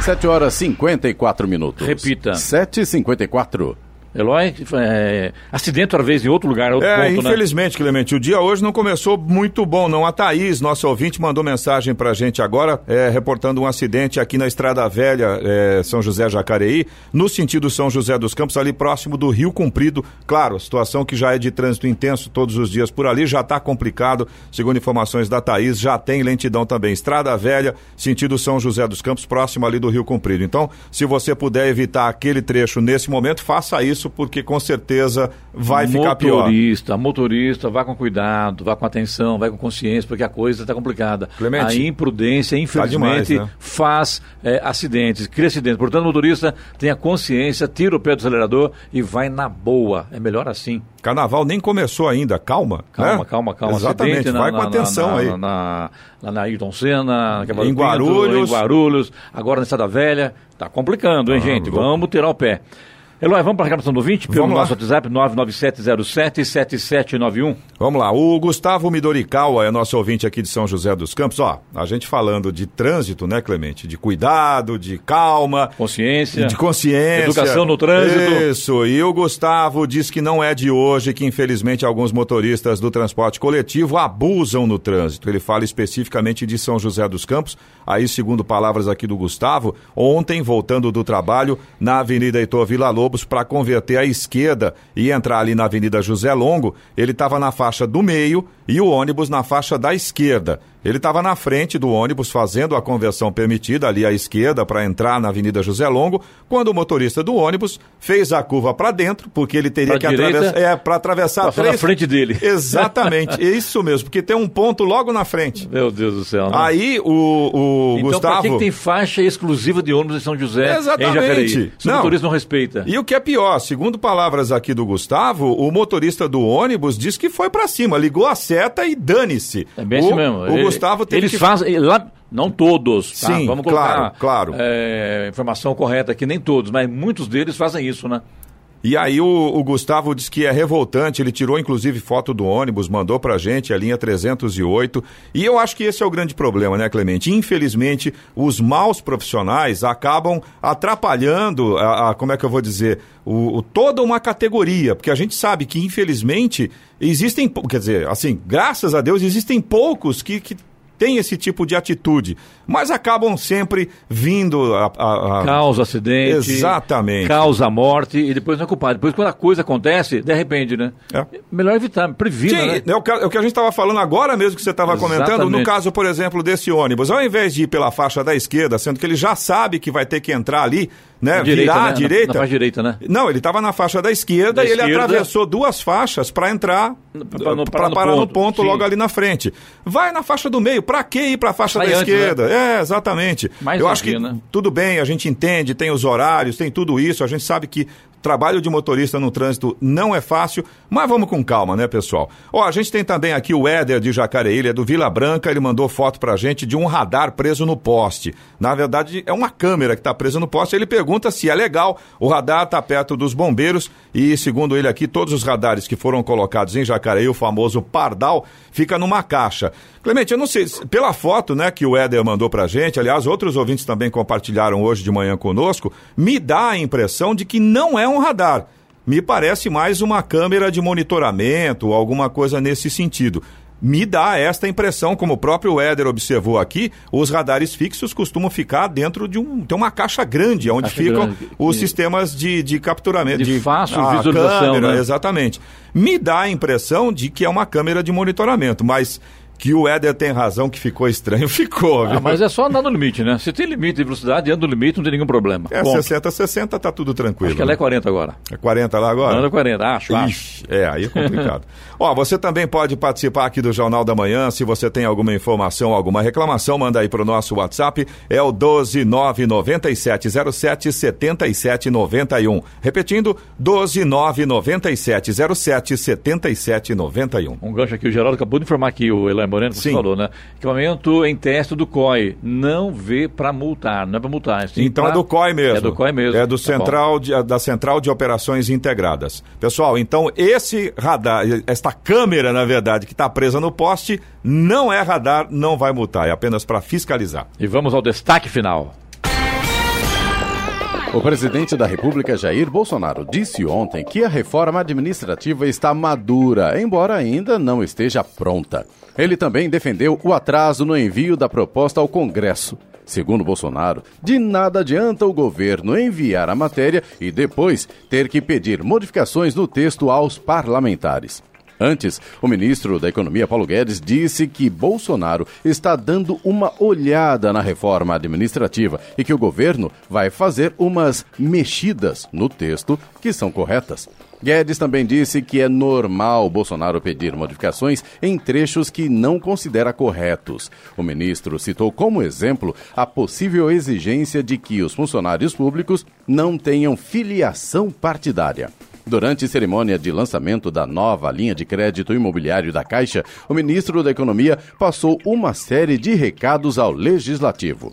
7 horas e 54 minutos. Repita. 7 e 54 Eloy, é, acidente outra vez em outro lugar, outro É, ponto, né? infelizmente, Clemente, o dia hoje não começou muito bom, não. A Thaís, nossa ouvinte, mandou mensagem pra gente agora, é, reportando um acidente aqui na Estrada Velha, é, São José Jacareí, no sentido São José dos Campos, ali próximo do Rio Comprido. Claro, situação que já é de trânsito intenso todos os dias por ali, já está complicado, segundo informações da Thaís, já tem lentidão também. Estrada Velha, sentido São José dos Campos, próximo ali do Rio Comprido. Então, se você puder evitar aquele trecho nesse momento, faça isso, porque com certeza vai ficar pior. Motorista, motorista, vá com cuidado, vá com atenção, vá com consciência, porque a coisa está complicada. Clemente, a imprudência, infelizmente, demais, né? faz é, acidentes, cria acidentes. Portanto, o motorista tenha consciência, tira o pé do acelerador e vai na boa. É melhor assim. Carnaval nem começou ainda, calma. Calma, né? calma, calma. Exatamente, Acidente vai na- com na- atenção na- aí. Na, na, lá na Ayrton Senna, Em Pinto, Guarulhos. em Guarulhos, agora na Estrada Velha. Tá complicando, hein, gente? Vamos tirar o pé. Eloy, vamos para a reclamação do ouvinte? Pelo Vamos lá. nosso WhatsApp, 997077791. Vamos lá, o Gustavo Midorikawa é nosso ouvinte aqui de São José dos Campos. Ó, a gente falando de trânsito, né, Clemente? De cuidado, de calma, Consciência. de consciência. Educação no trânsito. Isso, e o Gustavo diz que não é de hoje que, infelizmente, alguns motoristas do transporte coletivo abusam no trânsito. Ele fala especificamente de São José dos Campos. Aí, segundo palavras aqui do Gustavo, ontem, voltando do trabalho na Avenida Heitor Vila Lobos para converter à esquerda e entrar ali na Avenida José Longo, ele estava na faixa do meio e o ônibus na faixa da esquerda. Ele estava na frente do ônibus fazendo a conversão permitida ali à esquerda para entrar na Avenida José Longo, quando o motorista do ônibus fez a curva para dentro, porque ele teria Pra que atravessar, é, para atravessar Passou três... na frente dele. Exatamente, é isso mesmo, porque tem um ponto logo na frente. Meu Deus do céu. né? Aí o, o então, Gustavo. pra que, tem faixa exclusiva de ônibus em São José, Exatamente. em o Não. motorista não respeita. E o que é pior, segundo palavras aqui do Gustavo, o motorista do ônibus disse que foi pra cima, ligou a e dane-se. É bem o, assim mesmo. O Gustavo teve Eles que fazem. Lá, não todos, tá? Sim, Vamos colocar claro, claro. é, informação correta aqui, nem todos, mas muitos deles fazem isso, né? E aí o, o Gustavo disse que é revoltante, ele tirou inclusive foto do ônibus, mandou pra gente a linha 308. E eu acho que esse é o grande problema, né, Clemente? Infelizmente, os maus profissionais acabam atrapalhando a, a- como é que eu vou dizer, o, o- toda uma categoria, porque a gente sabe que infelizmente existem, quer dizer, assim, graças a Deus existem poucos que, que têm esse tipo de atitude, mas acabam sempre vindo a, a- a- Causa acidente. Exatamente. Causa morte e depois não é culpado. Depois, quando a coisa acontece, de repente, né? É. Melhor evitar, previna, Sim, né? é o que, é o que a gente estava falando agora mesmo que você estava comentando. No caso, por exemplo, desse ônibus, ao invés de ir pela faixa da esquerda, sendo que ele já sabe que vai ter que entrar ali, né? Direita, virar né? à Na- direita. na faixa direita, né? Não, ele estava na faixa da esquerda Da e ele esquerda. atravessou duas faixas para entrar para parar no parar no ponto. Sim. logo ali na frente. Vai na faixa do meio, para que ir para a faixa da antes, esquerda? É, exatamente. Mais Eu acho que dia, né? tudo bem, a gente entende, tem os horários, tem tudo isso, a gente sabe que trabalho de motorista no trânsito não é fácil, mas vamos com calma, né, pessoal? Ó, a gente tem também aqui o Éder de Jacareí, ele é do Vila Branca, ele mandou foto pra gente de um radar preso no poste. Na verdade, é uma câmera que tá presa no poste, ele pergunta se é legal. O radar tá perto dos bombeiros e, segundo ele aqui, todos os radares que foram colocados em Jacareí, o famoso Pardal, fica numa caixa. Clemente, eu não sei, se- pela foto, né, que o Éder mandou pra gente, aliás, outros ouvintes também compartilharam hoje de manhã conosco, me dá a impressão de que não é um radar. Me parece mais uma câmera de monitoramento, alguma coisa nesse sentido. Me dá esta impressão, como o próprio Éder observou aqui, os radares fixos costumam ficar dentro de um. Tem uma caixa grande, onde caixa ficam grande. os e... sistemas de, de capturamento. De, de fácil visualização. Câmera, né? Exatamente. Me dá a impressão de que é uma câmera de monitoramento, mas que o Éder tem razão que ficou estranho, ficou. Ah, mas é só andar no limite, né? Se tem limite de velocidade, anda no limite, não tem nenhum problema. É, Ponto. 60, 60 tá tudo tranquilo. Acho que ela é 40 agora. É 40 lá agora? Anda 40, acho, Ixi, acho. É, aí é complicado. Ó, você também pode participar aqui do Jornal da Manhã, se você tem alguma informação, alguma reclamação, manda aí pro nosso WhatsApp, é o 1299707 7791. Repetindo, 1299707 7791. Um gancho aqui, o Geraldo acabou de informar aqui, o Elan Moreno, que você falou, né? Equipamento em teste do COI. Não vê para multar, não é para multar. Então pra... é do COI mesmo. É do COI mesmo. É do tá central de, da Central de Operações Integradas. Pessoal, então esse radar, esta câmera, na verdade, que está presa no poste, não é radar, não vai multar, é apenas para fiscalizar. E vamos ao destaque final. O presidente da República, Jair Bolsonaro, disse ontem que a reforma administrativa está madura, embora ainda não esteja pronta. Ele também defendeu o atraso no envio da proposta ao Congresso. Segundo Bolsonaro, de nada adianta o governo enviar a matéria e depois ter que pedir modificações no texto aos parlamentares. Antes, o ministro da Economia, Paulo Guedes, disse que Bolsonaro está dando uma olhada na reforma administrativa e que o governo vai fazer umas mexidas no texto que são corretas. Guedes também disse que é normal Bolsonaro pedir modificações em trechos que não considera corretos. O ministro citou como exemplo a possível exigência de que os funcionários públicos não tenham filiação partidária. Durante cerimônia de lançamento da nova linha de crédito imobiliário da Caixa, o ministro da Economia passou uma série de recados ao legislativo.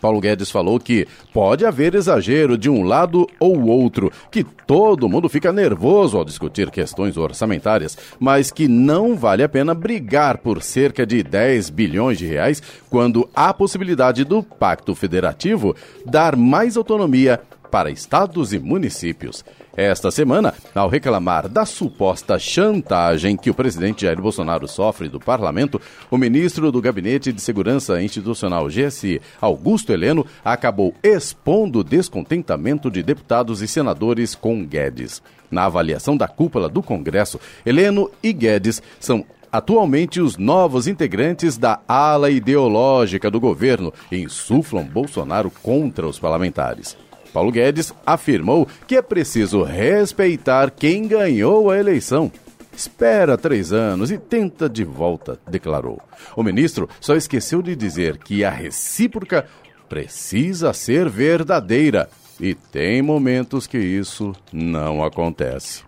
Paulo Guedes falou que pode haver exagero de um lado ou outro, que todo mundo fica nervoso ao discutir questões orçamentárias, mas que não vale a pena brigar por cerca de 10 bilhões de reais quando há possibilidade do Pacto Federativo dar mais autonomia para estados e municípios. Esta semana, ao reclamar da suposta chantagem que o presidente Jair Bolsonaro sofre do parlamento, o ministro do Gabinete de Segurança Institucional GSI, Augusto Heleno, acabou expondo o descontentamento de deputados e senadores com Guedes. Na avaliação da cúpula do Congresso, Heleno e Guedes são atualmente os novos integrantes da ala ideológica do governo insuflam Bolsonaro contra os parlamentares. Paulo Guedes afirmou que é preciso respeitar quem ganhou a eleição. Espera três anos e tenta de volta, declarou. O ministro só esqueceu de dizer que a recíproca precisa ser verdadeira. E tem momentos que isso não acontece.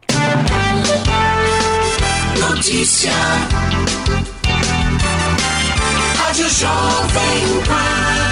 Notícia. Rádio Jovem Pan.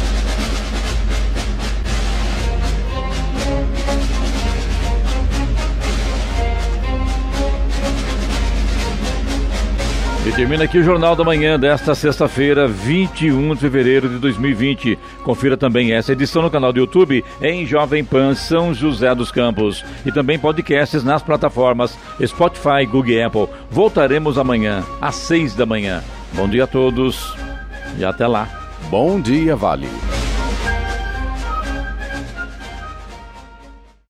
E termina aqui o Jornal da Manhã desta sexta-feira, 21 de fevereiro de 2020. Confira também essa edição no canal do YouTube em Jovem Pan São José dos Campos. E também podcasts nas plataformas Spotify, Google e Apple. Voltaremos amanhã, às seis da manhã. Bom dia a todos e até lá. Bom dia, Vale.